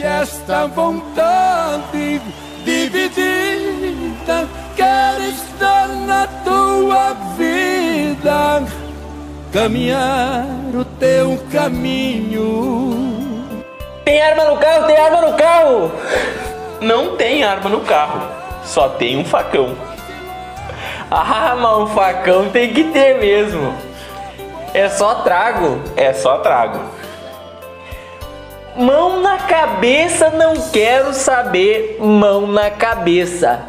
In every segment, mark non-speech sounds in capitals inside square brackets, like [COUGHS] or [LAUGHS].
deixe esta vontade dividida. Quero estar na tua vida, caminhar o teu caminho. Tem arma no carro, tem arma no carro! Não tem arma no carro, só tem um facão. Ah, mas um facão tem que ter mesmo. É só trago. É só trago. Mão na cabeça, não quero saber. Mão na cabeça.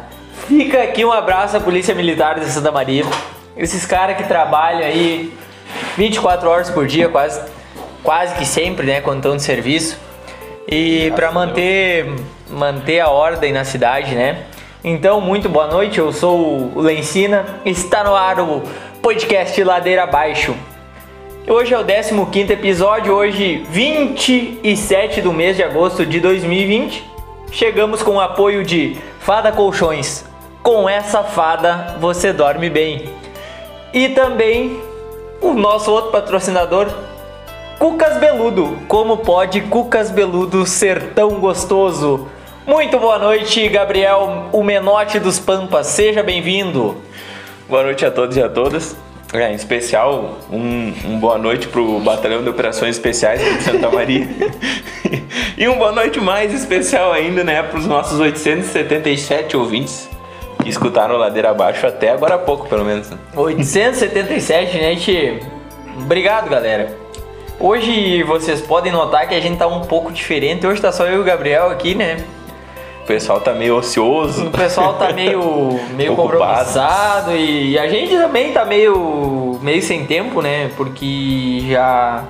Fica aqui um abraço à Polícia Militar de Santa Maria. Esses caras que trabalham aí 24 horas por dia, quase, quase que sempre, né? Quando estão de serviço. E para manter, manter a ordem na cidade, né? Então, muito boa noite. Eu sou o Lencina. Está no ar o podcast Ladeira Abaixo. Hoje é o 15 episódio, hoje 27 do mês de agosto de 2020. Chegamos com o apoio de Fada Colchões. Com essa fada você dorme bem. E também o nosso outro patrocinador, Cucas Beludo. Como pode Cucas Beludo ser tão gostoso? Muito boa noite, Gabriel, o menote dos Pampas. Seja bem-vindo. Boa noite a todos e a todas. É, em especial, um, um boa noite pro Batalhão de Operações Especiais de Santa Maria. [LAUGHS] e um boa noite mais especial ainda, né, pros nossos 877 ouvintes que escutaram Ladeira Abaixo até agora há pouco, pelo menos. 877, gente. Obrigado, galera. Hoje vocês podem notar que a gente tá um pouco diferente. Hoje tá só eu e o Gabriel aqui, né? O pessoal tá meio ocioso. O pessoal tá meio, [LAUGHS] meio compromissado e a gente também tá meio, meio sem tempo, né? Porque já.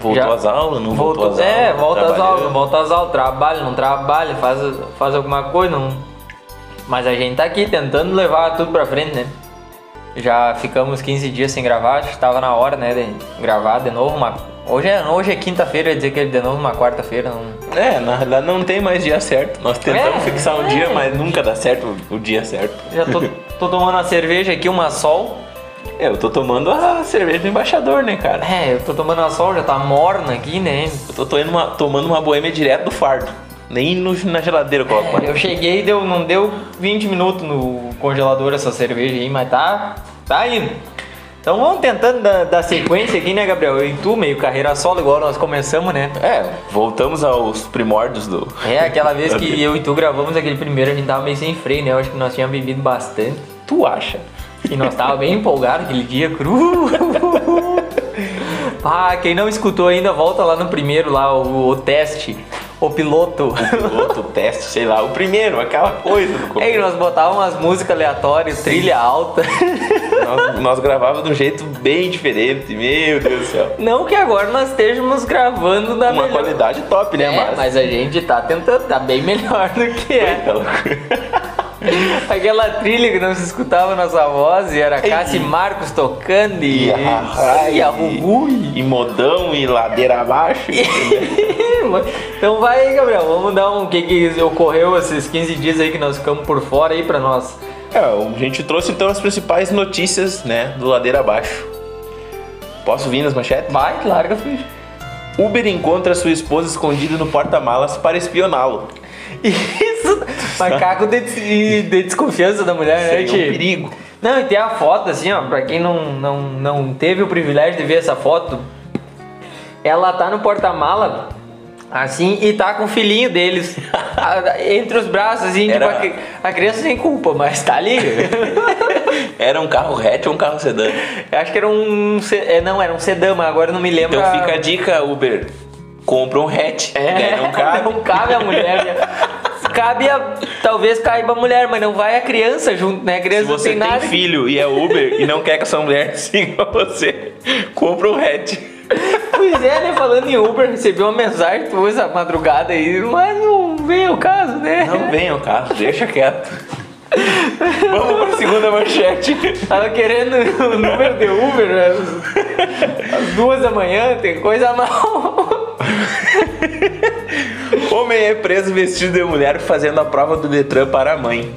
Voltou Já- às aulas, não voltou, voltou, às aulas. é, volta às aulas, volta às aulas, trabalha, não trabalha, faz, faz alguma coisa, não. Mas a gente tá aqui tentando levar tudo pra frente, né? Já ficamos 15 dias sem gravar, acho que tava na hora, né, de gravar de novo uma. Hoje é, hoje é quinta-feira, ia dizer que é de novo uma quarta-feira, não. É, na realidade não tem mais dia certo. Nós tentamos É, fixar um é. dia, mas nunca dá certo o, dia certo. Já tô, tô tomando uma cerveja aqui, uma sol. É, eu tô tomando a cerveja do embaixador, né, cara? É, eu tô tomando uma sol, já tá morna aqui, né? Eu tô tomando uma, tomando uma boêmia direto do fardo. Nem no- na geladeira eu coloco. Eu cheguei, deu, não deu 20 minutos no congelador essa cerveja aí, mas tá, tá indo. Então vamos tentando dar, dar sequência aqui, né, Gabriel? E tu, meio carreira solo, igual nós começamos, né? É, voltamos aos primórdios do. É, aquela vez que [LAUGHS] eu e tu gravamos aquele primeiro, a gente tava meio sem freio, né? Eu acho que nós tínhamos bebido bastante. Tu acha? E nós tava bem empolgados aquele dia, cru. [LAUGHS] Ah, quem não escutou ainda, volta lá no primeiro, lá, o, o teste, o piloto. Piloto, teste, sei lá. O primeiro, aquela coisa do É que começo. nós botávamos umas músicas aleatórias, trilha alta. Nós, nós gravávamos de um jeito bem diferente. Meu Deus do céu. Não que agora nós estejamos gravando da Uma melhor... qualidade top, né? É, mas a gente tá tentando, tá bem melhor do que é. [LAUGHS] Aquela trilha que não se escutava nossa voz e era Cássio e Marcos tocando e, E a, e e modão e ladeira abaixo. [LAUGHS] Então vai aí, Gabriel, vamos dar um que, que ocorreu esses 15 dias aí que nós ficamos por fora aí pra nós. É, a gente trouxe então as principais notícias, né, do ladeira abaixo. Posso vir nas manchetes? Vai, larga, filho. Uber encontra sua esposa escondida no porta-malas para espioná-lo. [LAUGHS] Isso, macaco de, de- de desconfiança da mulher, né, Seria um perigo. Não, e tem a foto assim, ó, pra quem não, não, não teve o privilégio de ver essa foto, ela tá no porta-mala, assim, e tá com o filhinho deles [LAUGHS] entre os braços, assim, Era- tipo, a, a criança sem culpa, mas tá ali. [LAUGHS] Era um carro hatch ou um carro sedã? Eu acho que era um, é, não, era um sedã, mas agora eu não me lembro. Então fica a dica, Uber. Compra um hatch. É, né, Não [LAUGHS] cabe. não cabe a mulher. Né? Cabe a. Talvez caiba a mulher, mas não vai a criança junto, né? A Se criança não você tem tem nada. filho e é Uber e não quer que a sua mulher [LAUGHS] siga você, compra um hatch. Pois é, né? Falando em Uber, recebi uma mensagem tua essa madrugada aí, mas não veio o caso, né? Não venha o carro, deixa quieto. Vamos para a segunda manchete. Tava querendo o número de Uber às, às duas da manhã, tem coisa mal. [LAUGHS] Homem é preso vestido de mulher fazendo a prova do Detran para a mãe.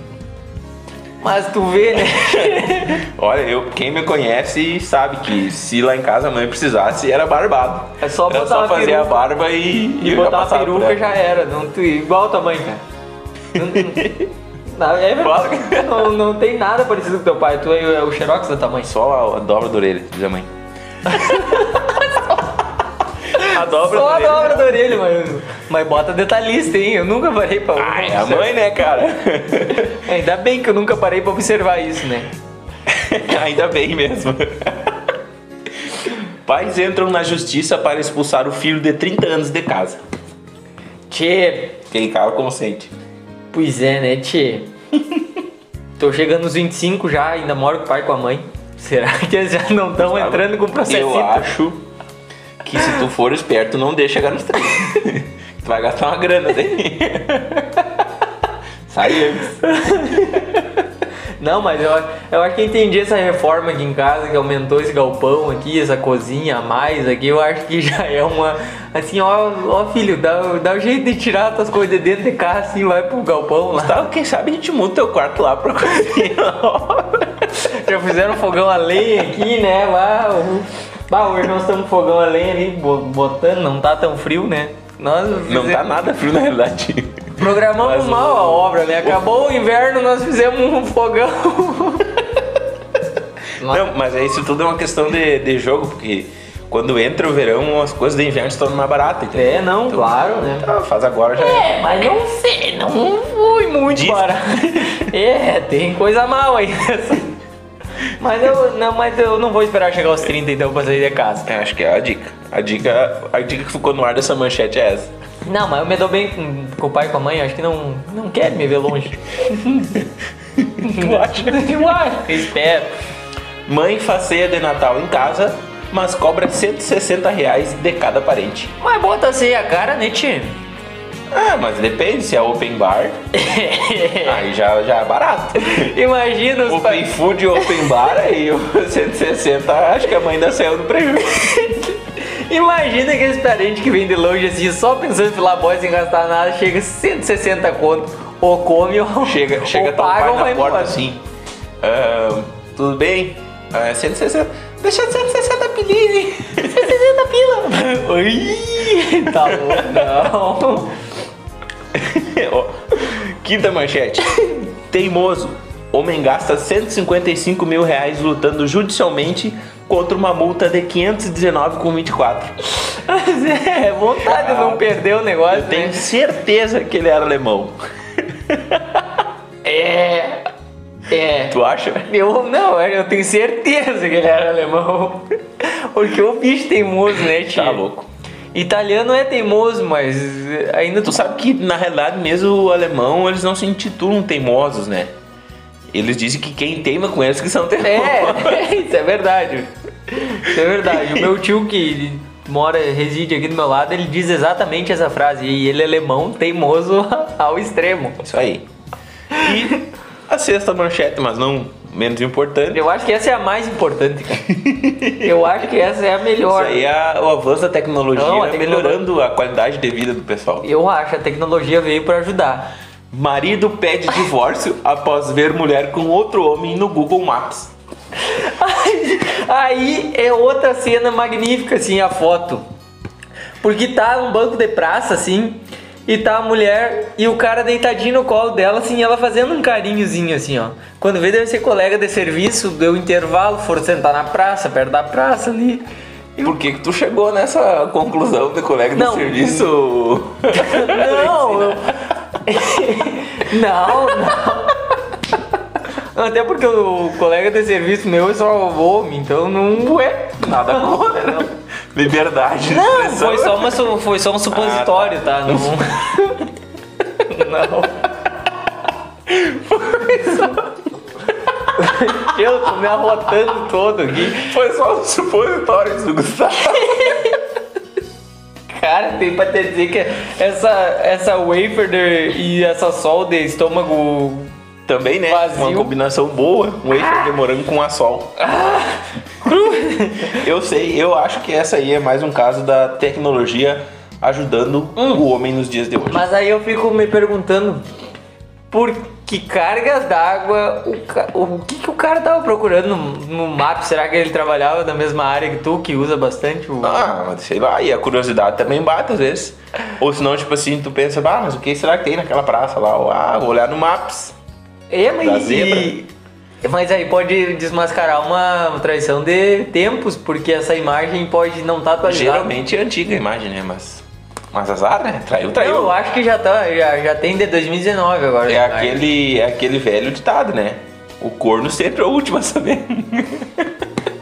Mas tu vê, né? [LAUGHS] Olha, eu, quem me conhece sabe que se lá em casa a mãe precisasse, era barbado. É só era botar só uma fazer peruca. a barba e, E botar por peruca já era. Não, tu- igual o tamanho, cara. Não, não, [LAUGHS] é verdade. Não, não tem nada parecido com teu pai. Tu é, é o xerox da tua mãe. Só a, a dobra da orelha, diz a mãe. A dobra Só a orelha. dobra da orelha, mas, mas bota detalhista, hein? Eu nunca parei pra Ah, é a mãe, né, cara? [LAUGHS] Ainda bem que eu nunca parei pra observar isso, né? [LAUGHS] Ainda bem mesmo. Pais entram na justiça para expulsar o filho de 30 anos de casa. Tchê, Quem cara consente. pois é, né, tchê? [LAUGHS] Tô chegando nos 25 já, ainda moro com o pai e com a mãe. Será que eles já não estão entrando com o processo? Eu acho que se tu for esperto, não deixa chegar nos 30. [LAUGHS] tu vai gastar uma grana daí. Sai antes. Não, mas eu, eu acho que entendi essa reforma aqui em casa, que aumentou esse galpão aqui, essa cozinha a mais aqui, eu acho que já é uma. Assim, ó, ó filho, dá, dá um jeito de tirar as tuas coisas de dentro de casa, assim, vai pro galpão lá. Gustavo, quem sabe a gente muda teu quarto lá pra cozinha. [LAUGHS] Já fizeram fogão a lenha aqui, né? Lá, bah, hoje nós estamos fogão a lenha ali, bo- botando, não tá tão frio, né? Nós Não fizemos- tá nada frio na realidade. Programamos Mas o- mal a obra, né? Acabou o inverno, nós fizemos um fogão. [LAUGHS] Não, mas aí isso tudo é uma questão de, de jogo, porque quando entra o verão, as coisas do inverno se tornam mais baratas. entendeu? É, não, claro, né? Tá, faz agora já. é. É, mas não sei, não fui muito Diz- barato. [LAUGHS] É, tem coisa mal aí nessa. [LAUGHS] Mas eu não, mas eu não vou esperar chegar aos 30 então pra sair de casa. É, acho que é a dica. A dica, a dica que ficou no ar dessa manchete é essa. Não, mas eu me dou bem com, com o pai e com a mãe, acho que não, não quer me ver longe. Tu acha? [LAUGHS] Eu acho, espero. Mãe faz ceia de Natal em casa, mas cobra 160 reais de cada parente. Mas bota assim a cara, né, tio? Ah, mas depende se é open bar, [LAUGHS] aí já, já é barato. Imagina os Open pais. food e open bar, aí o 160, acho que a mãe ainda saiu no prejuízo. [LAUGHS] Imagina aqueles parentes que vêm de longe assim, só pensando em filar boy sem gastar nada, chega 160 conto, ou come ou Chega, chega ou paga ou vai porta embora. assim. "Ah, tudo bem? Ah, 160. Deixa 160 pilinha, hein? [LAUGHS] 160 pila. Ui, tá louco, não. [LAUGHS] Quinta manchete. Teimoso. Homem gasta 155 mil reais lutando judicialmente contra uma multa de 519,24. Mas é, vontade de não perder o negócio, Tenho né? certeza que ele era alemão. É. É. Tu acha? Eu não, eu tenho certeza que ele era alemão. Porque o bicho teimoso, né, tio? Tá louco. Italiano é teimoso, mas ainda Tu sabe que na realidade mesmo o alemão eles não se intitulam teimosos, né? Eles dizem que quem teima com eles que são teimosos. É, [LAUGHS] isso é verdade. Isso é verdade. O meu tio que mora, reside aqui do meu lado, ele diz exatamente essa frase. E ele é alemão, teimoso [LAUGHS] ao extremo. Isso aí. E a sexta manchete, mas não menos importante. Eu acho que essa é a mais importante, cara. Eu acho que essa é a melhor. Isso aí é o avanço da tecnologia Não, a tecnolo- melhorando a qualidade de vida do pessoal. Eu acho, a tecnologia veio pra ajudar. Marido pede divórcio após ver mulher com outro homem no Google Maps. Aí é outra cena magnífica, assim, a foto. Porque tá um banco de praça, assim, e tá a mulher e o cara deitadinho no colo dela, assim, ela fazendo um carinhozinho, assim, ó. Quando vê, deve ser colega de serviço, deu intervalo, foram sentar na praça, perto da praça ali. Por que, que tu chegou nessa conclusão de colega Não. de serviço? [LAUGHS] [LAUGHS] Não, eu... [LAUGHS] não, não. Até porque o colega de serviço meu é só homem, então não é. Nada contra. Liberdade de Não, foi só, uma, foi só um supositório, tá? Não. [LAUGHS] Não. Foi só. Eu tô me arrotando todo aqui. Foi só um supositório do Gustavo. Cara, tem pra te dizer que essa, essa wafer e essa sol de estômago. Também, né? Vazio. Uma combinação boa. Um wafer de morango com assol. [LAUGHS] eu sei, eu acho que essa aí é mais um caso da tecnologia ajudando o homem nos dias de hoje. Mas aí eu fico me perguntando. Porque cargas d'água, o, ca- o que, que o cara tava procurando no, no mapa? Será que ele trabalhava na mesma área que tu, que usa bastante o. Ah, mas sei lá, e a curiosidade também bate às vezes. Ou senão, tipo assim, tu pensa, bah, mas o que será que tem naquela praça lá? Ou, ah, vou olhar no Maps. É, Da mas. zebra. Mas aí pode desmascarar uma traição de tempos, porque essa imagem pode não estar atualizada. Geralmente é antiga a imagem, né? Mas. Mas azar, né? Traiu, traiu. eu acho que já, tá, já, já tem de 2019 agora. É aquele, é aquele velho ditado, né? O corno sempre é o último a saber.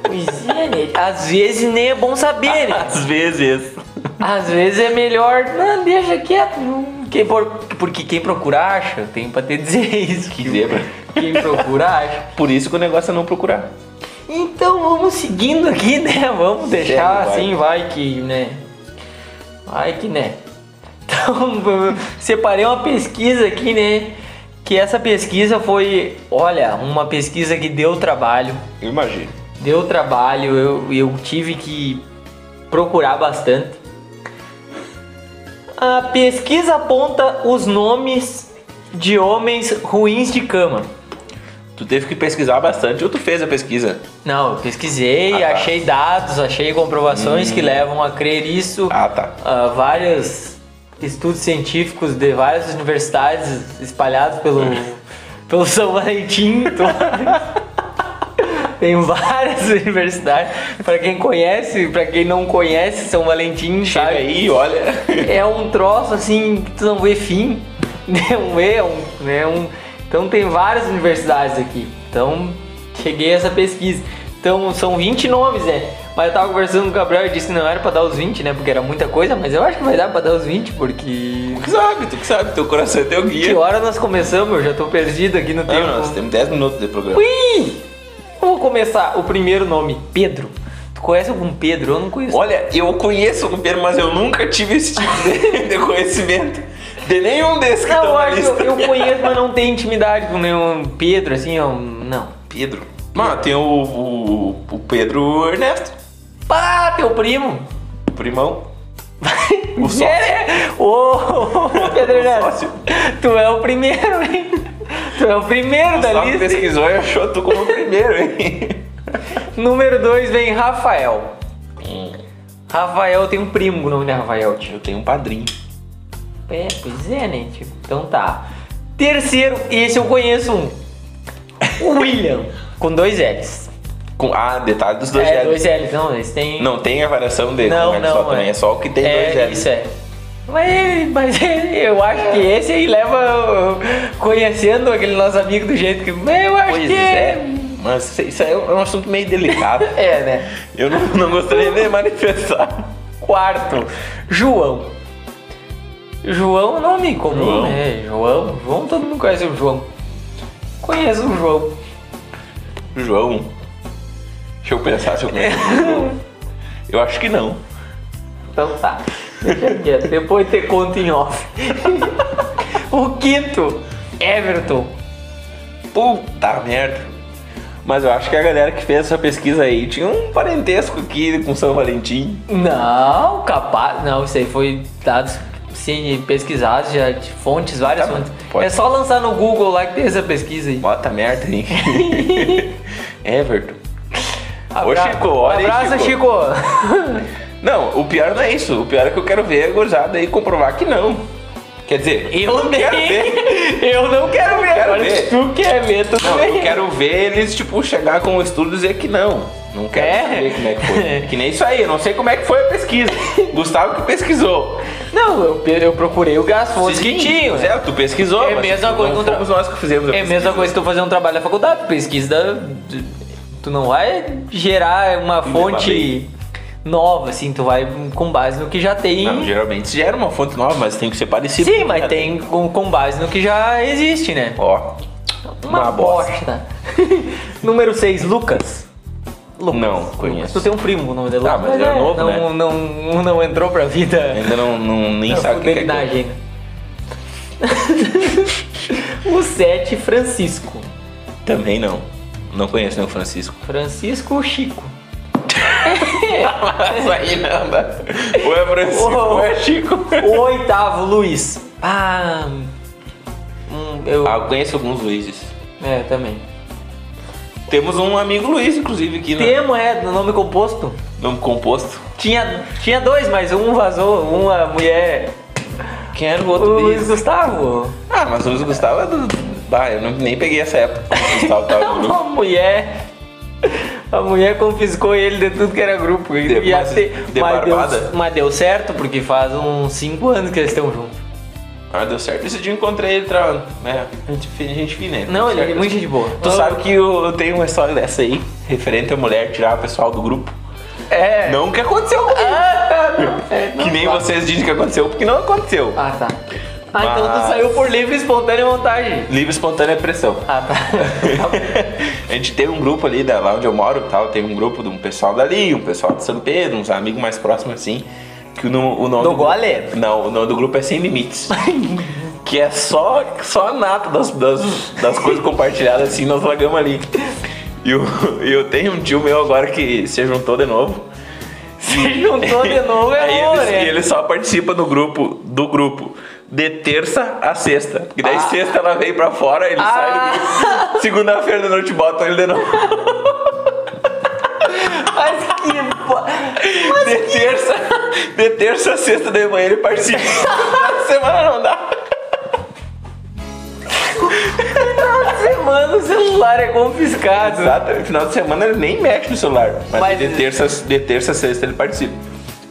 Pois é, né? Às vezes nem é bom saber, né? Às vezes. Às vezes é melhor, não, deixa quieto. não. Quem por, porque quem procura acha, tem pra te [LAUGHS] dizer isso. Que zebra. Quem procura acha. Por isso que o negócio é não procurar. Então vamos seguindo aqui, né? Vamos deixar vai. assim, vai que, né? Vai que, né? Então, [LAUGHS] separei uma pesquisa aqui, né? Que essa pesquisa foi, olha, uma pesquisa que deu trabalho. Eu imagino. Deu trabalho, eu, eu tive que procurar bastante. A pesquisa aponta os nomes de homens ruins de cama. Tu teve que pesquisar bastante ou tu fez a pesquisa? Não, eu pesquisei, Ah, tá. achei dados, achei comprovações que levam a crer isso. Ah, tá. Ah, vários estudos científicos de várias universidades espalhados pelo, pelo São Valentim. [LAUGHS] Tem várias [LAUGHS] universidades. Para quem conhece, para quem não conhece São Valentim, Chega sabe? aí, olha. [LAUGHS] É um troço assim que tu não vê fim. Não [LAUGHS] é um, né? um. Então tem várias universidades aqui. Então cheguei a essa pesquisa. Então são 20 nomes, né? Mas eu tava conversando com o Gabriel e disse que não era pra dar os 20, né? Porque era muita coisa, mas eu acho que vai dar pra dar os 20, porque. Tu que sabe, tu que sabe, teu coração é teu Que guia. hora nós começamos? Eu já tô perdido aqui no tempo. Não, nós temos 10 minutos de programa. Ui! Vamos começar. O primeiro nome, Pedro. Tu conhece algum Pedro? Eu não conheço. Olha, eu conheço o Pedro, mas eu nunca tive esse tipo de, [LAUGHS] de conhecimento. De nenhum desses que Não, na que lista. eu, eu conheço, mas não tenho intimidade com nenhum Pedro, assim, eu, não. Pedro. Mano, tem o, o, o Pedro Ernesto, Pá, teu primo! o primão. [LAUGHS] O sócio. É, Ô, Pedro O Ernesto, tu é o primeiro, hein? Tu é o primeiro da Só lista. pesquisou e achou tu como o primeiro, hein? [LAUGHS] Número 2 vem Rafael. Rafael tem um primo o nome de Rafael, tio. Eu tenho um padrinho. É, pois é, né, tio? Então tá. Terceiro, esse eu conheço um. William, [LAUGHS] com dois L's. Com, ah, detalhe dos dois é, L's. dois L's, não, eles têm... Não tem a variação de Não, é que não, só também, é. é só o que tem é, dois L's. Isso é. Mas, mas [LAUGHS] eu acho que esse aí leva conhecendo aquele nosso amigo do jeito que. mas Eu acho Pois que é. Mas isso aí é um assunto meio delicado. [LAUGHS] É, né? Eu não, não gostaria de manifestar. Quarto, João. João é nome comum, João. né? João. João, todo mundo conhece o João. Conheço o João. João. Deixa eu pensar se eu conheço o João. [LAUGHS] Eu acho que não. Então tá. Deixa quieto. Depois ter conta em off. o quinto, Everton. Puta merda. Mas eu acho que a galera que fez essa pesquisa aí tinha um parentesco aqui com São Valentim. Não, capaz. Não, isso aí foi dados sim, pesquisados, já de fontes, várias Tá, fontes. pode. É só lançar no Google lá que tem essa pesquisa aí. Bota merda, hein? [LAUGHS] Everton. Ô, Abra- Chico, olha aí, Abraço, Chico. Chico. [LAUGHS] Não, o pior não é isso. O pior é que eu quero ver a gurizada aí comprovar que não. Quer dizer, Eu não quero ver. Eu não quero [LAUGHS] ver. quero Agora, ver. se tu quer ver, tudo Não, eu quero ver eles, tipo, chegar com o estudo e dizer que não. Não quero É? saber como é que foi. [LAUGHS] Que nem isso aí, eu não sei como é que foi a pesquisa. Gustavo que pesquisou. Não, eu, eu procurei o as fontes que tinham. É, tu pesquisou, É a mesma coisa contra- fomos nós que fizemos a É pesquisa. mesma coisa que tu fazer um trabalho na faculdade, pesquisa. Tu não vai gerar uma fonte nova, assim, tu vai com base no que já tem. Não, geralmente gera uma fonte nova, mas tem que ser parecido. Sim, mas tem com, com base no que já existe, né? Ó, Uma, uma bosta. [LAUGHS] Número 6, Lucas. Lucas. Não, conheço. Tu tem um primo o nome dele? Ah, mas ele é novo, não, né? não, não, não entrou pra vida. ainda não, não nem Não, sabe o que, é. agenda. [LAUGHS] o 7, Francisco. Também não. Não conheço, né, o Francisco. Francisco Chico. Ou é Francisco ou é Chico. O oitavo, Luiz. Ah. Um não. Eu, Ah, eu conheço alguns Luizes. É, também. Temos um amigo Luiz, inclusive, aqui no Temo é do nome composto. nome composto. Tinha, tinha dois, mas um vazou, uma mulher. Quem era o O outro Luiz Luiz? Gustavo. Ah, mas o Luiz Gustavo é do. Bah, eu não- nem peguei essa época. O [LAUGHS] Gustavo tava no grupo. A mulher. A mulher confiscou ele de tudo que era grupo. De- Ia mas ter- de mas, deu, barbada? mas deu certo, porque faz uns 5 anos que eles estão juntos. Ah, deu certo. Esse dia eu encontrei ele tra... é, gente, fi- gente fina. né? Não, ele é muito gente boa. Tu sabe que eu, eu tenho uma história dessa aí, referente à mulher tirar o pessoal do grupo. É. Não que aconteceu comigo. Ah, não. É, não que nem fala. vocês dizem que aconteceu, porque não aconteceu. Ah, tá. Ah, então tu Mas- saiu por livre e espontânea vontade. Livre espontânea pressão. Ah, tá. [LAUGHS] a gente tem um grupo ali, da, lá onde eu moro, tal, tem um grupo de um pessoal dali, um pessoal de São Pedro, uns amigos mais próximos assim. Que o, o nome Do grupo- Gole? Não, o nome do grupo é Sem Limites. [LAUGHS] que é só, só a nata das, das, das coisas compartilhadas assim, nós largamos ali. E eu, eu tenho um tio meu agora que se juntou de novo. Se juntou de novo, é amor, ele, né? e ele só participa no grupo, do grupo de terça a sexta. Porque daí Ah. sexta ela vem pra fora, ele sai do grupo. Segunda-feira de noite botam ele de novo. Mas que. bo- De terça, de terça a sexta de manhã ele participa. Na semana não dá. Semana o celular é confiscado. Exato, no final de semana ele nem mexe no celular. Mas, Mas- de, terça, de terça a sexta ele participa.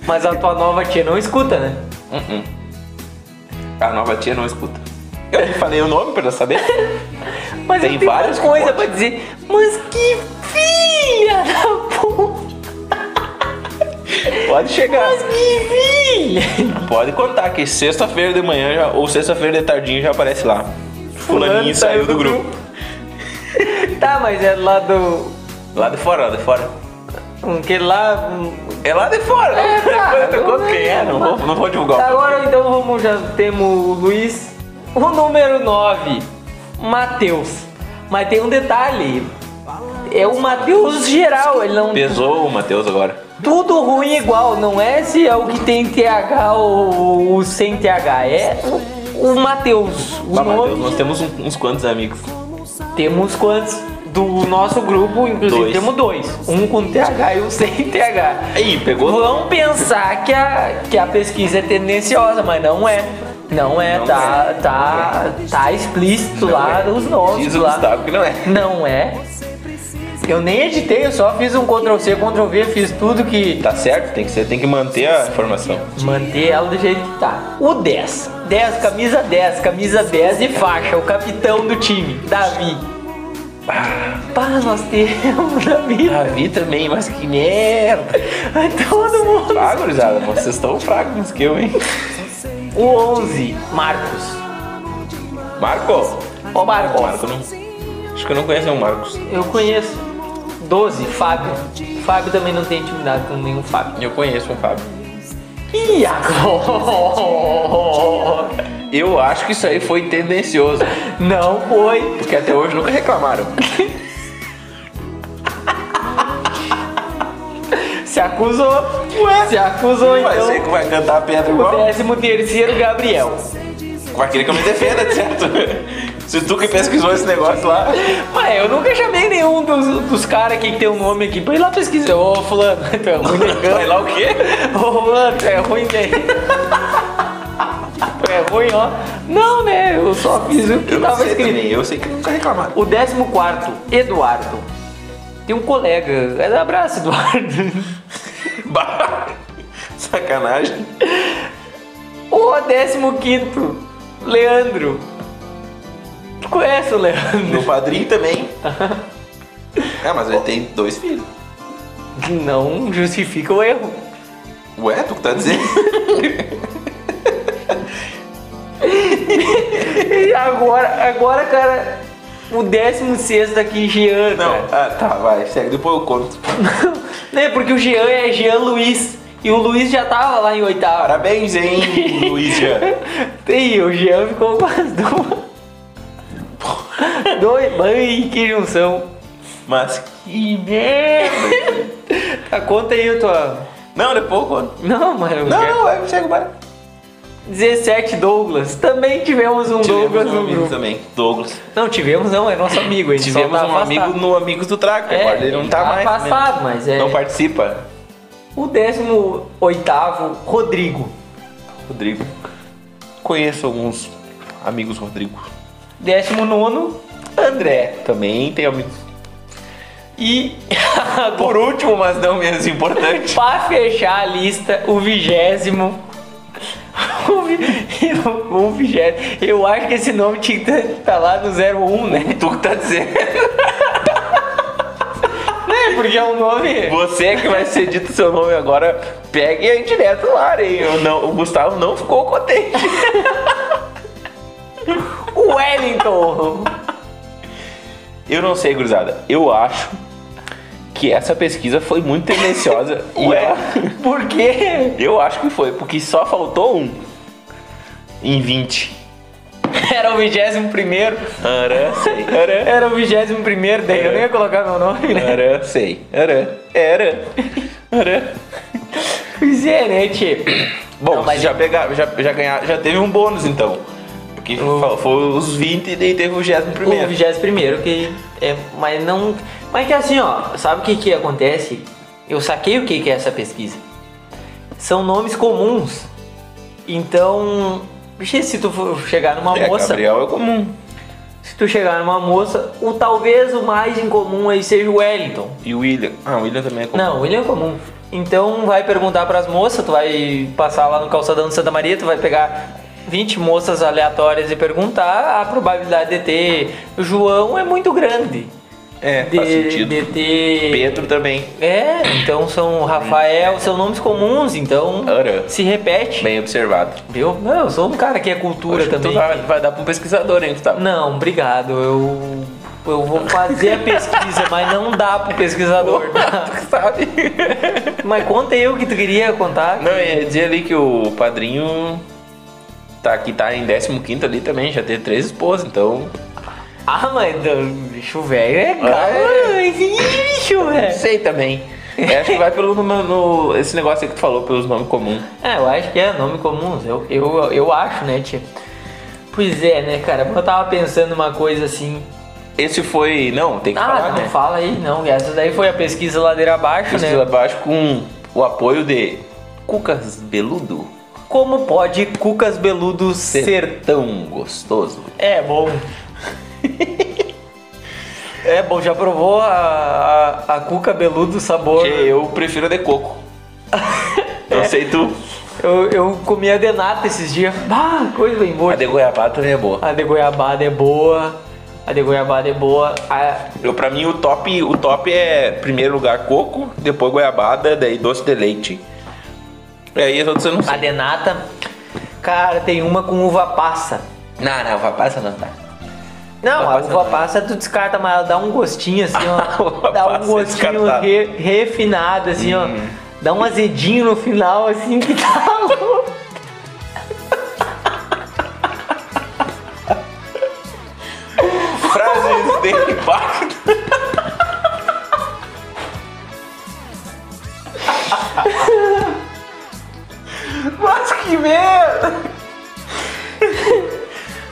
Mas a tua nova tia não escuta, né? Uh-uh. A nova tia não escuta. Eu nem falei o nome pra saber. [LAUGHS] Mas Tem várias coisas pra dizer. Mas que filha da puta! Pode chegar. Mas que filha! Pode contar que sexta-feira de manhã já, ou sexta-feira de tardinho já aparece lá. Fulaninho saiu do grupo. [LAUGHS] Tá, mas é lá do. Lá de fora, lá de fora. Que lá. É lá de fora. É, [LAUGHS] tá, Depois eu conto não quem é, não vou, não vou divulgar. Agora então vamos, já temos o Luiz. O número 9, Matheus. Mas tem um detalhe. É o Matheus geral, ele não. Pesou o Matheus agora. Tudo ruim igual, não é se é o que tem TH ou o sem TH, é o, o Matheus. O Bah, nome. Matheus, nós temos um- uns quantos amigos. Temos quantos? Do nosso grupo, inclusive Dois. temos dois. Um com TH e um [LAUGHS] sem TH. Aí, pegou? Vão pensar que a, que a pesquisa é tendenciosa, mas não é. Não é, Não tá, é. tá, tá explícito Não lá é. os nomes Diz o lá. Gustavo que não é. Não é. Eu nem editei, eu só fiz um Ctrl C, Ctrl V, fiz tudo que Tá certo, tem que, ser, tem que manter a informação. manter ela do jeito que tá. O 10. 10, camisa 10, camisa 10 e faixa, o capitão do time, Davi. Pá, nós temos Davi. Davi também, mas que merda. Ai, todo mundo. Ah, gurizada, vocês estão fracos que eu, hein? O 11, Marcos. Marco? Ó, Marcos. Marco não. Acho que eu não conheço o Marcos. Eu conheço. 12, Fábio. Fábio também não tem intimidade com nenhum Fábio. Eu conheço o Fábio. E agora? Eu acho que isso aí foi tendencioso, Não foi. porque até hoje nunca reclamaram. Se acusou. Se acusou, Vai ser então. que vai cantar a pedra O igual. décimo terceiro, Gabriel. Vai querer que eu me defenda, certo? Se tu que pesquisou esse negócio lá. Mas eu nunca chamei nenhum dos, dos caras aqui que tem um nome aqui pra ir lá pesquisar. Ô, fulano, tu é ruim de Vai lá o quê? Ô, fulano, tu é ruim de... É ruim, ó. Não, né? Eu só fiz o que Eu tava escrito. também, eu sei que nunca reclamaram. O 14, Eduardo. Tem um colega. É abraço, Eduardo. [LAUGHS] Sacanagem. O 15, Leandro. Tu conhece o Leandro? Meu padrinho também. É, [LAUGHS] mas ele tem dois filhos. Não justifica o erro. Ué, tu que tá dizendo? [LAUGHS] E [LAUGHS] agora, agora, cara, o 16 aqui, Jean. Não, cara. ah, tá, vai, segue, depois eu conto. [LAUGHS] Né, porque o Jean é Jean Luiz. E o Luiz já tava lá em oitavo. Parabéns, hein, [LAUGHS] Luiz Jean. E o Jean ficou com as duas. Dois. Ai, que junção. Mas que merda. Tá, conta aí a tua. Não, depois eu conto. Não, mas eu Não, não, vai, segue o barco. 17 Douglas. Também tivemos um Douglas um no grupo. também, Douglas. Não, tivemos não, é nosso amigo. Só Tivemos tá um afastado. amigo no Amigos do Trago, É, agora ele não tá, tá mais. afastado, mas é- Não participa. O 18º, Rodrigo. Rodrigo. Conheço alguns amigos Rodrigo. 19 André. Também tem amigos. E [LAUGHS] Por último, mas não menos importante. para fechar a lista, o vigésimo. O vi- o vigésimo. Eu acho que esse nome tinha que estar lá no 01, né? Tu que tá dizendo. Né? Porque é um nome. Você que vai ser dito seu nome agora, pegue aí direto ar, hein? Eu não, o Gustavo não ficou contente. [LAUGHS] Wellington. Eu não sei, gurizada. Eu acho que essa pesquisa foi muito tendenciosa. [LAUGHS] e Ué, ela- por quê? Eu acho que foi, porque só faltou um em 20. [LAUGHS] Era o vigésimo primeiro. Ara, sei. Ara, Era o vigésimo primeiro, daí eu nem ia colocar meu nome, né? ara, sei. Ara, era. Ara. Pois é, né, tchê? Bom, Não, mas já pegaram, já, já ganharam, já teve um bônus então. Porque O- foi os 20 e daí teve o 21 O primeiro. vigésimo primeiro, que é. Mas não. Mas que assim, ó, sabe o que que acontece? Eu saquei o que que é essa pesquisa. São nomes comuns. Então. Se tu for chegar numa É, moça. Gabriel é comum. Se tu chegar numa moça, o talvez o mais incomum aí seja o Wellington. E o William. Ah, o William também é comum. Não, o William é comum. Então vai perguntar pras moças, tu vai passar lá no calçadão de Santa Maria, tu vai pegar 20 moças aleatórias e perguntar, a probabilidade de ter João é muito grande. É, De, faz sentido. de ter. Pedro também. É, então são Rafael, são nomes comuns, então Ora. se repete. Bem observado. Viu? Não, eu sou um cara que é cultura que também. Tu vai, vai dar pra um pesquisador, hein, Gustavo? Não, obrigado. Eu, eu vou fazer a pesquisa, mas não dá pro pesquisador. Sabe? Mas conta aí o que tu queria contar. Não, eu ia dizer ali que o padrinho tá aqui, tá em 15 ali também, já teve três esposas, então. Ah, mas bicho velho é Ah, é? bicho velho. Sei também. É, acho que vai pelo no, no- esse negócio aí que tu falou, pelos nomes comuns. É, eu acho que é nome comum. Eu, eu, eu acho, né, tia? Pois é, né, cara? Eu tava pensando uma coisa assim. Esse foi. Não, tem que Ah, falar, não né? fala aí, não. Essa daí foi a pesquisa ladeira abaixo, Pesquisa né? abaixo com o apoio de Cucas Beludo. Como pode Cucas Beludo ser. Ser tão gostoso. É bom. [LAUGHS] é bom, já provou a, a, a Cuca Beludo sabor? Que eu prefiro a de coco. [LAUGHS] Não sei tu. Eu, eu comi a de nata esses dias. Ah, coisa bem boa. A de goiabada também é boa. A de goiabada é boa. A de goiabada é boa. A, Eu, pra mim, o top, o top é primeiro lugar coco, depois goiabada, daí doce de leite. E aí as outras eu não a sei. de nata, cara, tem uma com uva passa. Não, não, uva passa não tá. Não, Uva a uva não. passa tu descarta, mas ela dá um gostinho assim, [LAUGHS] ó. Uva dá um gostinho re- refinado, assim, ó. Dá um azedinho no final, assim, que tá [LAUGHS] louco. Frases de impacto. Mas que merda!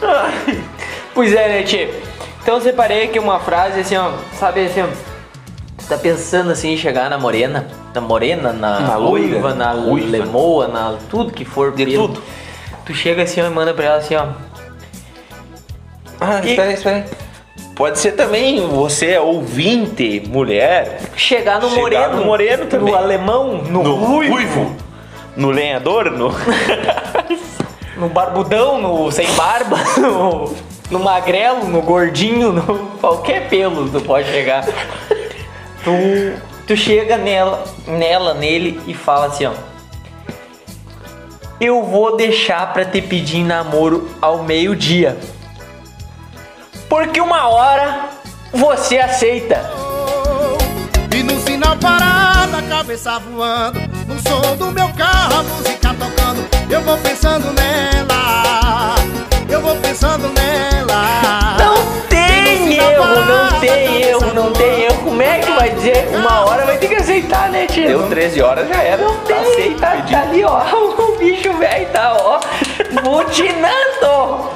Ai. Pois é, né, Tchê? Então eu separei aqui uma frase assim, ó. Sabe assim, ó. Você tá pensando assim em chegar na morena? Na morena, na, Na loira, na ruiva. lemoa, na tudo que for. De pelo. tudo. Tu chega assim ó, e manda pra ela assim, ó. Ah, E- espera aí, espera aí. Pode ser também você é ouvinte, mulher, Chegar no Chegar moreno. no moreno também. No alemão, no, ruivo, no lenhador, no... [LAUGHS] no barbudão, no sem barba, [LAUGHS] no, no magrelo, no gordinho, no qualquer pelo tu pode chegar. Tu, tu chega nela, nela, nele e fala assim, ó. Eu vou deixar pra te pedir namoro ao meio-dia. Porque uma hora você aceita. E no sinal parado, a cabeça voando No som do meu carro, a música tocando Eu vou pensando nela Eu vou pensando nela Não tem erro, não tem erro, não tem erro. Como é que vai dizer? Uma hora vai ter que aceitar, né, tio? Deu 13 horas, já era. Não Tá tem, aceito, tá, tá ali, ó. [LAUGHS] O bicho velho tá, ó. butinando!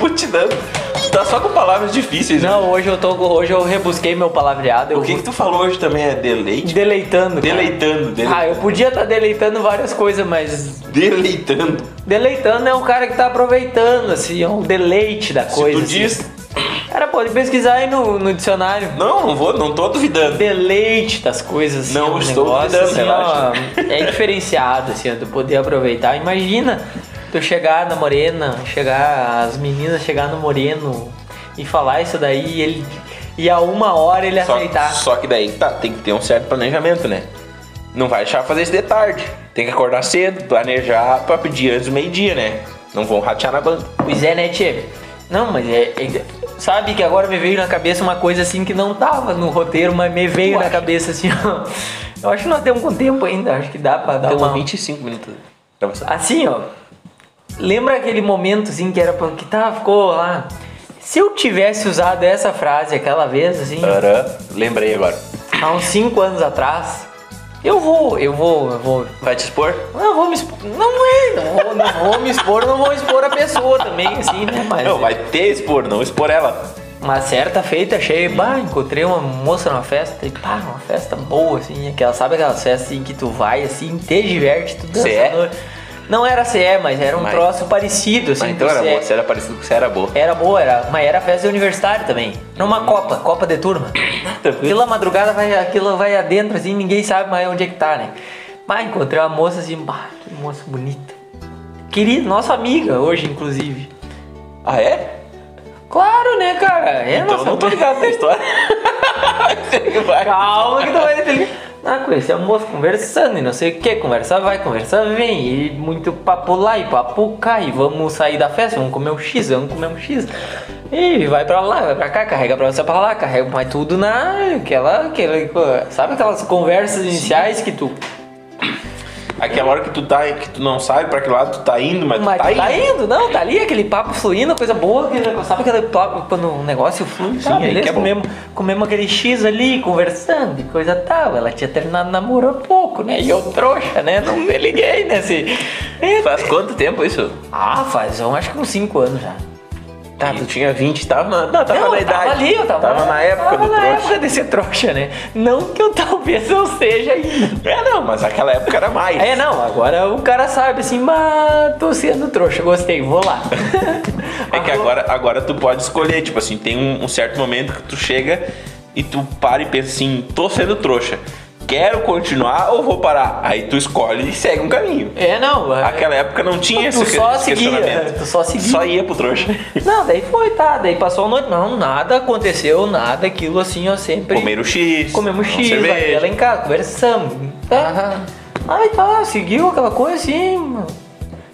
Butinando. [LAUGHS] Tá só com palavras difíceis. né? Não, hoje eu tô. Hoje eu rebusquei meu palavreado. O que, que tu falou hoje também é deleite? Deleitando. Deleitando, deleitando. Ah, eu podia estar deleitando várias coisas, mas Deleitando. deleitando é um cara que tá aproveitando, assim, é um deleite da Se coisa. tu assim. diz. Cara, pode pesquisar aí no, no dicionário. Não, não vou, não tô duvidando. Deleite das coisas, assim, Não um estou negócio, duvidando, assim, ó, é diferenciado, assim, tu poder aproveitar. Imagina tu chegar na morena, chegar, as meninas chegar no moreno e falar isso daí e ele. E a uma hora ele Só, aceitar. só que daí tá, tem que ter um certo planejamento, né? Não vai deixar fazer isso de tarde. Tem que acordar cedo, planejar pra pedir antes do meio-dia, né? Não vão ratear na banca. Pois é, né, Tchê? Não, mas é, é- Sabe que agora me veio na cabeça uma coisa assim que não tava no roteiro, mas me veio na cabeça assim, ó. Eu acho que nós temos com tempo ainda, acho que dá pra dar Temos uma. 25 minutos. Assim, ó. Lembra aquele momento assim que era pra- que tá, ficou lá. Se eu tivesse usado essa frase aquela vez, assim, lembrei agora. há uns 5 anos atrás, eu vou, eu vou, eu vou. Vai te expor? Não vou me expor. Não é, não vou, não vou me expor, não vou expor a pessoa também, assim, né? Mas, Não, vai ter expor, não expor ela. Uma certa feita, achei, bah, encontrei uma moça numa festa, e pá, uma festa boa, assim, aquela, sabe aquelas festas assim que tu vai, assim, te diverte, tu dança. CE? à noite. Não era CE, mas era um Mas- troço parecido, assim, Mas então era CE. boa, você era parecido com você era boa. Era boa, era, mas era festa universitária também. Era uma copa, copa de turma. [COUGHS] Pela madrugada vai, aquilo vai adentro, assim, ninguém sabe mais onde é que tá, né? Mas encontrei uma moça assim, bah, que moça bonita. Querida, nossa amiga hoje, inclusive. Ah, é? Claro, né, cara? É então nossa não tô ligado na história. [LAUGHS] Calma que tu vai entender. Ah, conheci a moça conversando e não sei o que, conversa vai, conversa vem, e muito papo lá e papo cá, e vamos sair da festa, vamos comer um X, vamos comer um X. E vai pra lá, vai pra cá, carrega pra você pra lá, carrega, mas tudo na. aquela. aquela sabe aquelas conversas iniciais que tu. Aquela hora que tu tá, que tu não sabe pra que lado tu tá indo, mas, Mas tu tá, tu tá indo. indo, não, tá ali aquele papo fluindo, coisa boa, aquele- sabe aquele papo quando o negócio flui? Sim, tá, beleza? que é comemos, comemos aquele X ali, conversando e coisa tal. Ela tinha terminado namoro há pouco, né? E eu trouxa, né? Não me liguei nesse. Faz quanto tempo isso? Ah, faz, eu acho que uns 5 anos já. Tá, tu tinha 20, tava na, não, tava Não, na eu idade. tava ali, eu tava, Tava na época tava do na trouxa. época desse trouxa, né? Não que eu [LAUGHS] talvez eu seja ainda. É, não, mas aquela época era mais. É, não, agora o cara sabe assim, mas tô sendo trouxa, gostei, vou lá. [LAUGHS] É que agora, agora tu pode escolher, tipo assim, tem um, um certo momento que tu chega e tu para e pensa assim, tô sendo trouxa. Quero continuar ou vou parar? Aí tu escolhe e segue um caminho. É, não. é- Aquela época não tinha Tu esse só seguia, tu só seguia. Só ia pro trouxa. [LAUGHS] Não, daí foi, tá. Daí passou a noite. Não, nada aconteceu, nada, aquilo assim, ó, sempre. Comeram X. Comemos X, ela em casa, conversamos. Tá? Aí tá, seguiu aquela coisa assim, mano.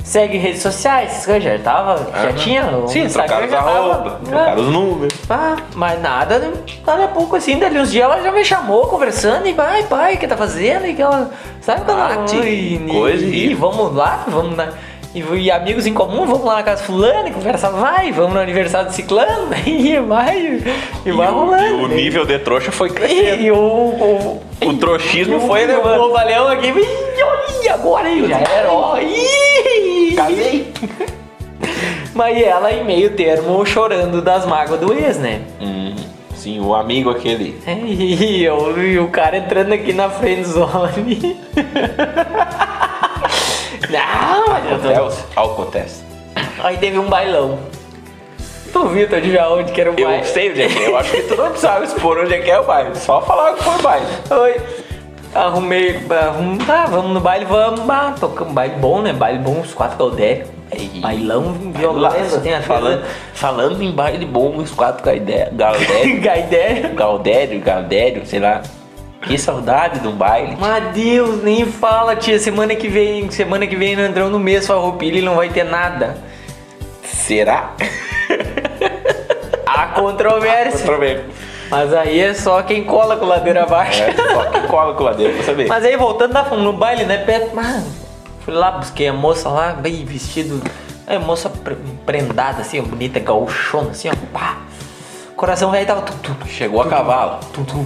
Segue redes sociais, já tava, já Aham. tinha. o Sim, Instagram trocaram os já tava, arroba, né? trocaram os números. Ah, mas nada, dali a pouco assim, dali uns dias ela já me chamou conversando e vai, pai, o que tá fazendo? E que ela, sabe quando ela, Bate, e, coisa e, e- vamos lá, vamos na, e, e amigos em comum, vamos lá na casa fulana e conversa, vai, vamos no aniversário de ciclano, [LAUGHS] e vai, e, E, vai o, rolando. e o né? nível de trouxa foi E, crescendo. e o, o, O trouxismo foi o elevando. bobalhão aqui, olha, agora aí, já era, ó, ih, Casei. [LAUGHS] Mas ela em meio termo chorando das mágoas do ex, né? Hum, sim, o amigo aquele. E, eu, e o cara entrando aqui na friendzone. [LAUGHS] Não, eu. Alcotés. Alcotés. Aí teve um bailão. Tu viu, tu já onde que era o Eu baile? sei onde é que é. Eu acho que tu não precisava expor onde é que é o baile. Só falar que foi o baile. Oi. Arrumei, arrum... ah, vamos no baile, vamos. Ah, tocamos baile bom, né? Baile bom, os quatro Galdério. Bailão violento, tem a falando, falando em baile bom, os quatro Gaidé- Galdério, Gaidério. Galdério, Galdério, sei lá. Que saudade de um baile. Mas Deus, nem fala, tia. Semana que vem, semana que vem entramos no mês farroupilha e não vai ter nada. Será? Há controvérsia. Controverso. Mas aí é só quem cola com ladeira abaixo. É, só que cola com ladeira pra saber. Mas aí voltando lá no baile, né, perto, mano, fui lá, busquei a moça lá, bem vestido, é, moça pre- prendada assim, bonita, gauchona assim, ó, pá. Coração velho tava tum, tum, tum, Chegou a cavalo. tum, tum.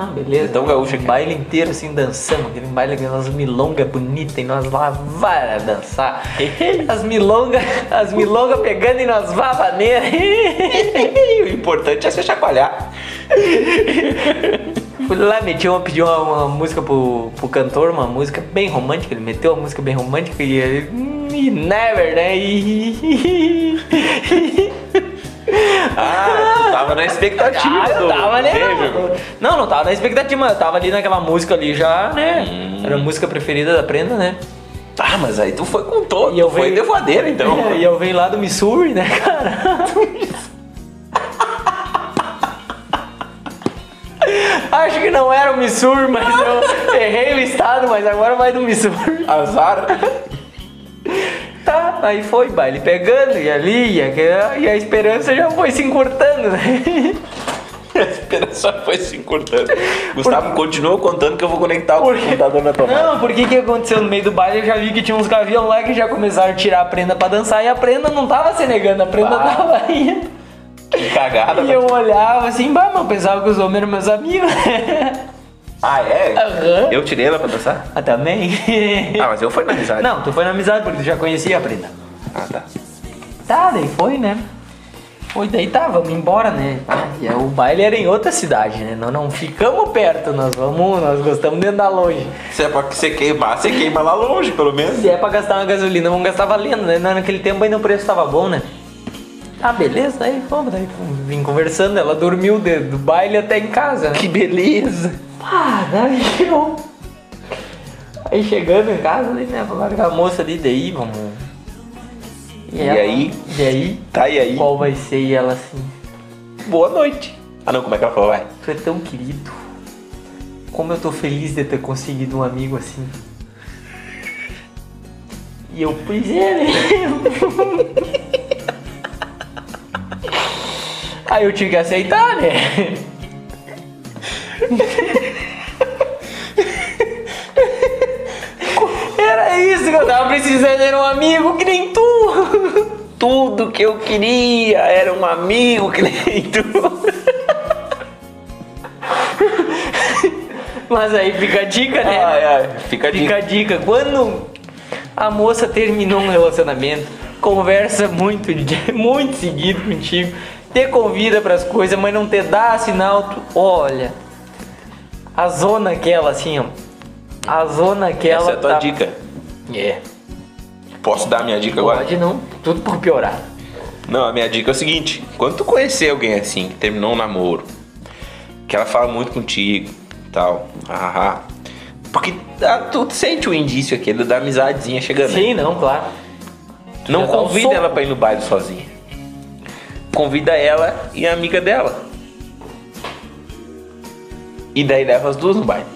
Ah, beleza. Tão gaúcha que Um é. baile inteiro assim, dançando. Aquele baile, aquelas milongas bonitas e nós lá vai dançar. [LAUGHS] As milongas, as milongas pegando e nós vá [LAUGHS] o importante é se chacoalhar. Fui lá, meti uma, pedi uma, uma música pro, pro cantor, uma música bem romântica. Ele meteu uma música bem romântica e ele. "Hum, e never, né? E- [LAUGHS] Ah, tu tava na expectativa Ah, eu tava, né? Não, não tava na expectativa, eu tava ali naquela música ali já, né? Hum. Era a música preferida da Prenda, né? Ah, mas aí tu foi com todo. E eu tu foi venho- de voadeira, então. [LAUGHS] E eu venho lá do Missouri, né, cara? [LAUGHS] [LAUGHS] Acho que não era o Missouri, mas eu errei o estado, mas agora vai do Missouri. [LAUGHS] Azar. Tá, aí foi baile pegando, e ali, e, aquela- e a esperança já foi se encurtando, né? [LAUGHS] A esperança foi se encurtando. Gustavo continuou contando que eu vou conectar o Por quê? computador na tomada. Não, porque que aconteceu no meio do baile? Eu já vi que tinha uns gavião lá que já começaram a tirar a prenda pra dançar e a prenda não tava se negando, a prenda Ah. tava indo. Que cagada. E eu olhava assim, bah, eu pensava que os homens eram meus amigos. [LAUGHS] Ah, é? Aham. Eu tirei ela pra dançar? Ah, também? Ah, mas eu fui na amizade. Não, tu foi na amizade porque tu já conhecia a prenda. Ah, tá. Tá, daí foi, né? Foi, daí tá, vamos embora, né? E aí o baile era em outra cidade, né? Nós não ficamos perto, nós vamos, nós gostamos de andar longe. Se é pra que você queimar, você queima lá longe, pelo menos. Se é pra gastar uma gasolina, vamos gastar valendo, né? Naquele tempo ainda o preço tava bom, né? Ah, beleza, daí fomos, daí vim conversando, ela dormiu de- do baile até em casa, né? Que beleza. Ah, daí chegou. Aí chegando em casa, daí, né, falaram com a moça ali, daí, vamos... E aí? E aí? Tá, e aí? Qual vai ser? E ela assim, Boa noite. Ah, não, como é que ela falou? Vai. tu é tão querido. Como eu tô feliz de ter conseguido um amigo assim. E eu, pois é, né? [LAUGHS] Aí eu tive que aceitar, né? Era isso que eu tava precisando, era um amigo que nem tu. Tudo que eu queria era um amigo que nem tu. Mas aí fica a dica, né? Ai, ai. Fica a Fica dica. a dica, quando a moça terminou um relacionamento, conversa muito, [LAUGHS] muito seguido contigo, te convida pras coisas, mas não te dá sinal, tu, olha, a zona aquela assim, ó, a zona aquela Essa é a tua tá- dica. É, Posso dar a minha dica agora? pode não, tudo por piorar. Não, a minha dica é o seguinte: quando tu conhecer alguém assim, que terminou um namoro, que ela fala muito contigo, tal, ah, porque ah, tu sente o indício aquele da amizadezinha chegando. né? Sim, não, claro. Não Já dá um convida soco. ela pra ir no baile sozinha. Convida ela e a amiga dela. E daí leva as duas no baile.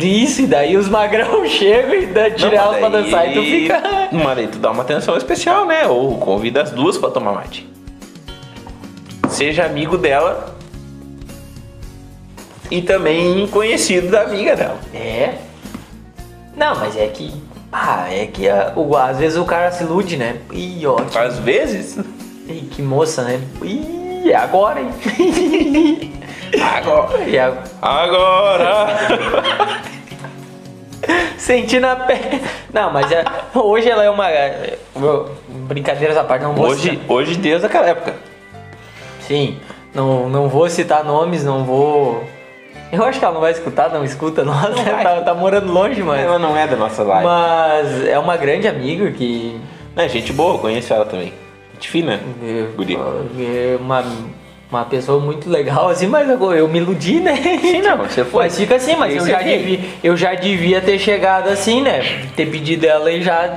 Isso, e daí os magrão [LAUGHS] chegam e dá, tira elas pra dançar e tu fica... [LAUGHS] Mas aí tu dá uma atenção especial, né? Ou convida as duas pra tomar mate. Seja amigo dela e também conhecido da amiga dela. É. Não, mas é que. Ah, é que o- às vezes o cara se ilude, né? Ih, ó. Que, Às vezes, ih, que moça, né? Ih, é agora, hein? [LAUGHS] agora. E a- Agora! Senti na pele. Não, mas é- hoje ela é uma. é, Brincadeiras à parte, não vou Hoje, citar- hoje desde aquela época. Sim, não, não vou citar nomes, não vou. Eu acho que ela não vai escutar, não escuta, nossa, vai. tá, tá morando longe, mas. Ela não é da nossa live. Mas é uma grande amiga que. É gente boa, eu conheço ela também. Gente fina. Guri. É uma, uma pessoa muito legal, assim, mas agora eu me iludi, né? Sim, não, você foi. Mas fica assim, mas eu já, devia, eu já devia ter chegado assim, né? Ter pedido ela e já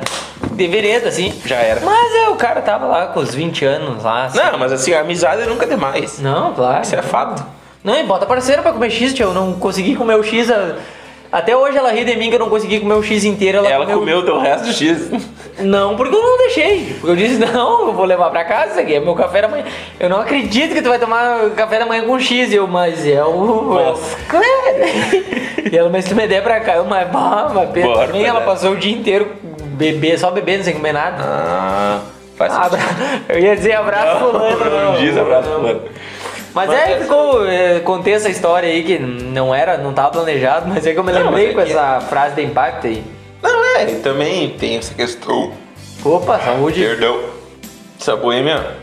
de vereda, assim. Já era. Mas é, o cara tava lá com os 20 anos lá. assim. Não, mas assim, a amizade nunca é demais. Não, claro. Isso é fato. Não, e bota parceiro pra comer X, tio. Eu não consegui comer o X. a- Até hoje ela ri de mim que eu não consegui comer o X inteiro. Ela, Ela comeu o teu resto do X. Não, porque eu não deixei. Porque eu disse, [LAUGHS] não, eu vou levar pra casa, isso aqui é meu café da manhã. Eu não acredito que tu vai tomar café da manhã com X. Eu, mas é o. Mas- Claro. E ela, mas se tu me der pra cá, eu, mas, bah, mas Pedro, Bora, também ela Pedro. passou o dia inteiro beber, só bebendo, sem comer nada. Ah, faz Abra... Eu ia dizer abraço fulano, Não, não. diz abraço não. fulano. Mas, Mas é, essa- ficou. é, contei essa história aí que não era, não tava planejado, mas é que eu me Não, lembrei mas é com essa frase de impacto aí. É, e também tem essa questão. Opa, saúde. Perdão. Essa boêmia,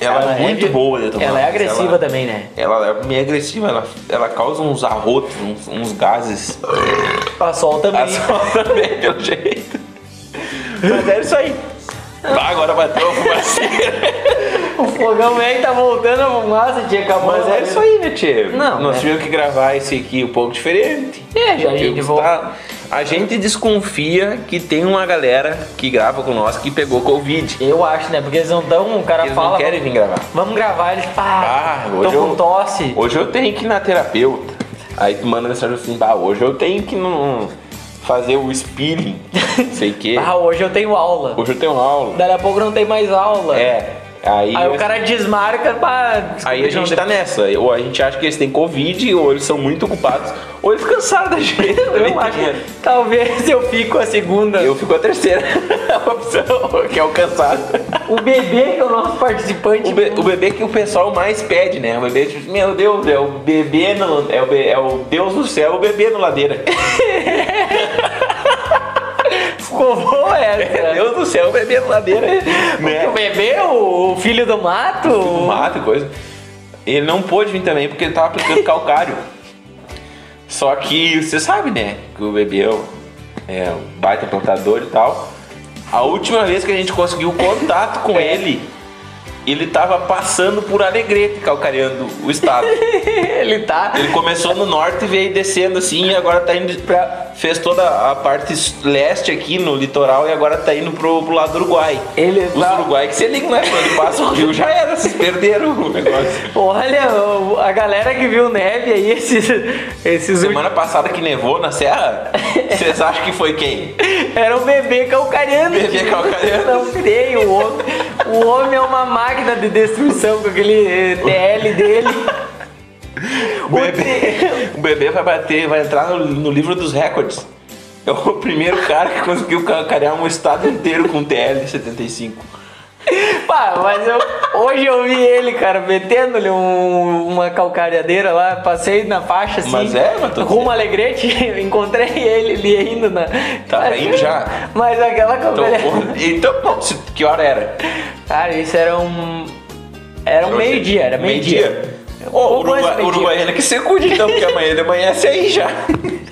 ela, é muito de- boa de tomar. Ela é agressiva ela- também, né? Ela é meio agressiva, ela, ela causa uns arrotos, uns, uns gases. A sol também. A sol [LAUGHS] também, pelo jeito. Mas é isso aí. Bah, agora bateu a fumaceira. [LAUGHS] O fogão velho tá voltando a fumaça, tinha acabado. Mas é isso aí, né, Tchê? Não, Nós é. tivemos que gravar esse aqui um pouco diferente. É, já a gente volta. A gente desconfia que tem uma galera que grava com nós que pegou Covid. Eu acho, né? Porque eles não dão, o cara Eles fala. não querem vir gravar. Vamos gravar, eles pá, Ah, tô hoje com eu- tosse. Hoje eu tenho que ir na terapeuta. Aí tu manda mensagem assim, bah, hoje eu tenho que não fazer o spilling, sei o quê. [LAUGHS] Ah, hoje eu tenho aula. Hoje eu tenho aula. Daqui a pouco não tem mais aula. É. Aí, Aí o cara desmarca, pá. aí a gente tá nessa. Ou a gente acha que eles têm Covid, ou eles são muito ocupados, ou eles cansaram da gente. [LAUGHS] Eu acho que talvez eu fico a segunda. Eu fico a terceira [LAUGHS] opção, que é o cansado. O bebê, que é o nosso participante. O, be- o bebê que o pessoal mais pede, né? O bebê, tipo, meu Deus, é o bebê no, é, o é o Deus do céu, o bebê no ladeira. [LAUGHS] Essa. É [LAUGHS] Deus do céu, [LAUGHS] o bebê ladeira. O né? bebê, o, o filho do mato. Do mato e coisa. Ele não pôde vir também porque ele tava aplicando calcário. Só que você sabe, né? Que o bebê é um- é um baita plantador e tal. A última vez que a gente conseguiu contato com ele, ele tava passando por Alegrete, calcareando o estado. [LAUGHS] Ele tá. Ele começou no norte e veio descendo assim e agora tá indo pra. Fez toda a parte leste aqui no litoral e agora tá indo pro, pro lado do Uruguai. Ele Os tá- Uruguai que se ligam, né? Quando passa o rio já era, vocês perderam o negócio. Olha, o- a galera que viu neve aí, esses. esses Semana passada que nevou na serra, [LAUGHS] vocês acham que foi quem? Era um bebê calcareando. Bebê calcareando. Não freio, o homem. O homem é uma máquina de destruição com aquele eh, TL dele. O bebê, o bebê vai bater, vai entrar no, no livro dos recordes. É o primeiro cara que conseguiu calcarear um estado inteiro com TL-75. Pá, mas eu, hoje eu vi ele, cara, metendo-lhe um- uma calcareadeira lá, passei na faixa assim. Mas é, mas tô Rumo Alegrete, [LAUGHS] encontrei ele ali indo na. Tá Mas- indo já? Mas aquela Então, calcareadeira. porra, então bom, se- que hora era? Cara, isso era um. Era um meio-dia, era meio-dia. Ô, oh, Uruguai. Uruguaiana que se cuide então, porque amanhã ele amanhece aí já. [LAUGHS]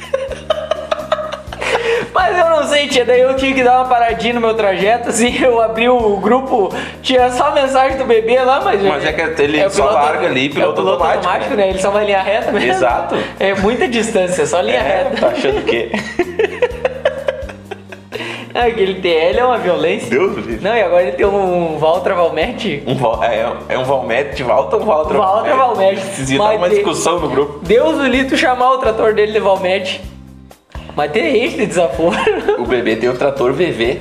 Mas eu não sei, tia, daí eu tive que dar uma paradinha no meu trajeto, assim, [LAUGHS] eu abri o grupo, tinha só a mensagem do bebê lá, mas... Mas é que ele o só larga ali, é piloto piloto automático, automático, né? né? Ele só vai linha reta mesmo. Exato. É muita distância, só linha É, reta. tá achando que... Ah, [LAUGHS] Aquele TL é uma violência. Deus do livre. Não, e agora ele tem um Valtra Valmete. Um, é, é um Valmete de volta ou um Valtra? Valtra Valmete. Precisa dar Mas uma discussão no grupo. Deus do Lito chamar o trator dele de Valmete. Mas tem esse de desaforo. O bebê tem o trator VV.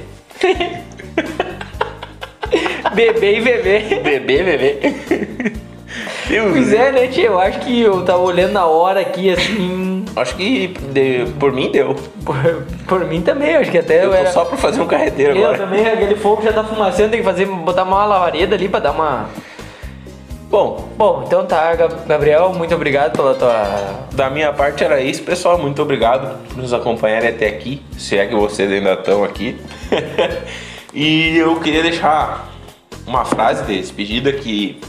Bebê e bebê. Bebê, bebê. Deus Pois é, né, tia? Eu acho que eu tava olhando na hora aqui, assim. Acho que de- por mim deu. Por, por mim também, eu acho que até eu, Eu era. só pra fazer um carreteiro eu agora. também, aquele fogo já tá fumaçando, tem que fazer, botar uma lavareda ali pra dar uma. Bom, Bom, então tá, Gab- Gabriel, muito obrigado pela tua. da minha parte era isso, pessoal. Muito obrigado por nos acompanharem até aqui. Se é que vocês ainda estão aqui. [LAUGHS] e eu queria deixar uma frase de despedida que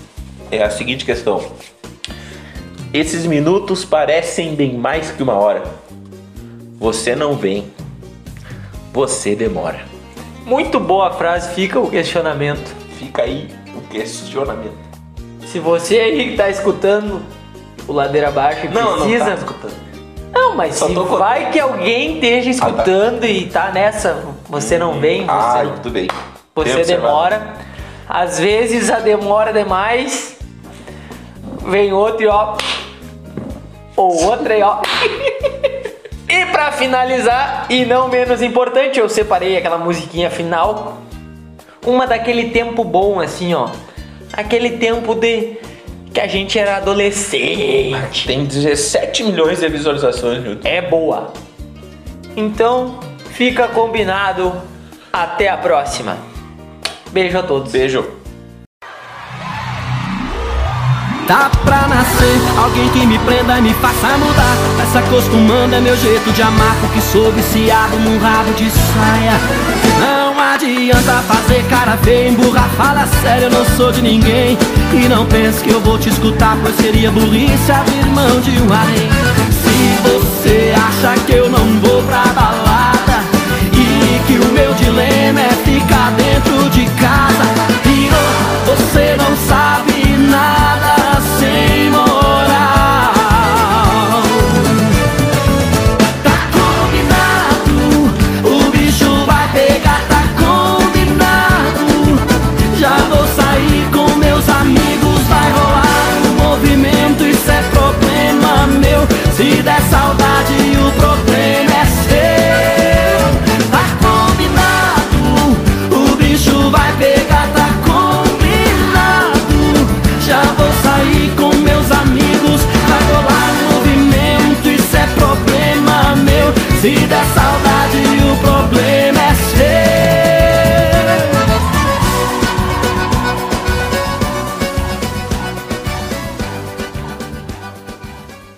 é a seguinte questão. Esses minutos parecem bem mais que uma hora. Você não vem. Você demora. Muito boa a frase, fica o questionamento. Fica aí o questionamento. Se você aí que tá escutando o Ladeira Abaixo e Não, precisa. não tá escutando. Não, mas Só se tô contando. vai que alguém esteja escutando e tá nessa, você não vem, você, Ah, tudo bem. você observado. demora. Às vezes a demora demais, vem outro e ó. Ou outra e ó. [LAUGHS] E pra finalizar, e não menos importante, eu separei aquela musiquinha final. Uma daquele tempo bom, assim, ó. Aquele tempo de. que a gente era adolescente. Tem 17 milhões de visualizações no YouTube. É boa. Então, fica combinado. Até a próxima. Beijo a todos. Beijo. Tá pra nascer alguém que me prenda e me faça mudar. Vai se acostumando é meu jeito de amar Porque sou viciado num rabo de saia. Não adianta fazer cara feia, emburrar Fala sério, eu não sou de ninguém. E não pense que eu vou te escutar Pois seria burrice abrir mão de um além Se você acha que eu não vou pra balada E que o meu dilema é ficar dentro de casa E você não sabe se der saudade o problema é seu. Tá combinado, o bicho vai pegar, tá combinado. Já vou sair com meus amigos, vai rolar movimento Isso é problema meu, se der saudade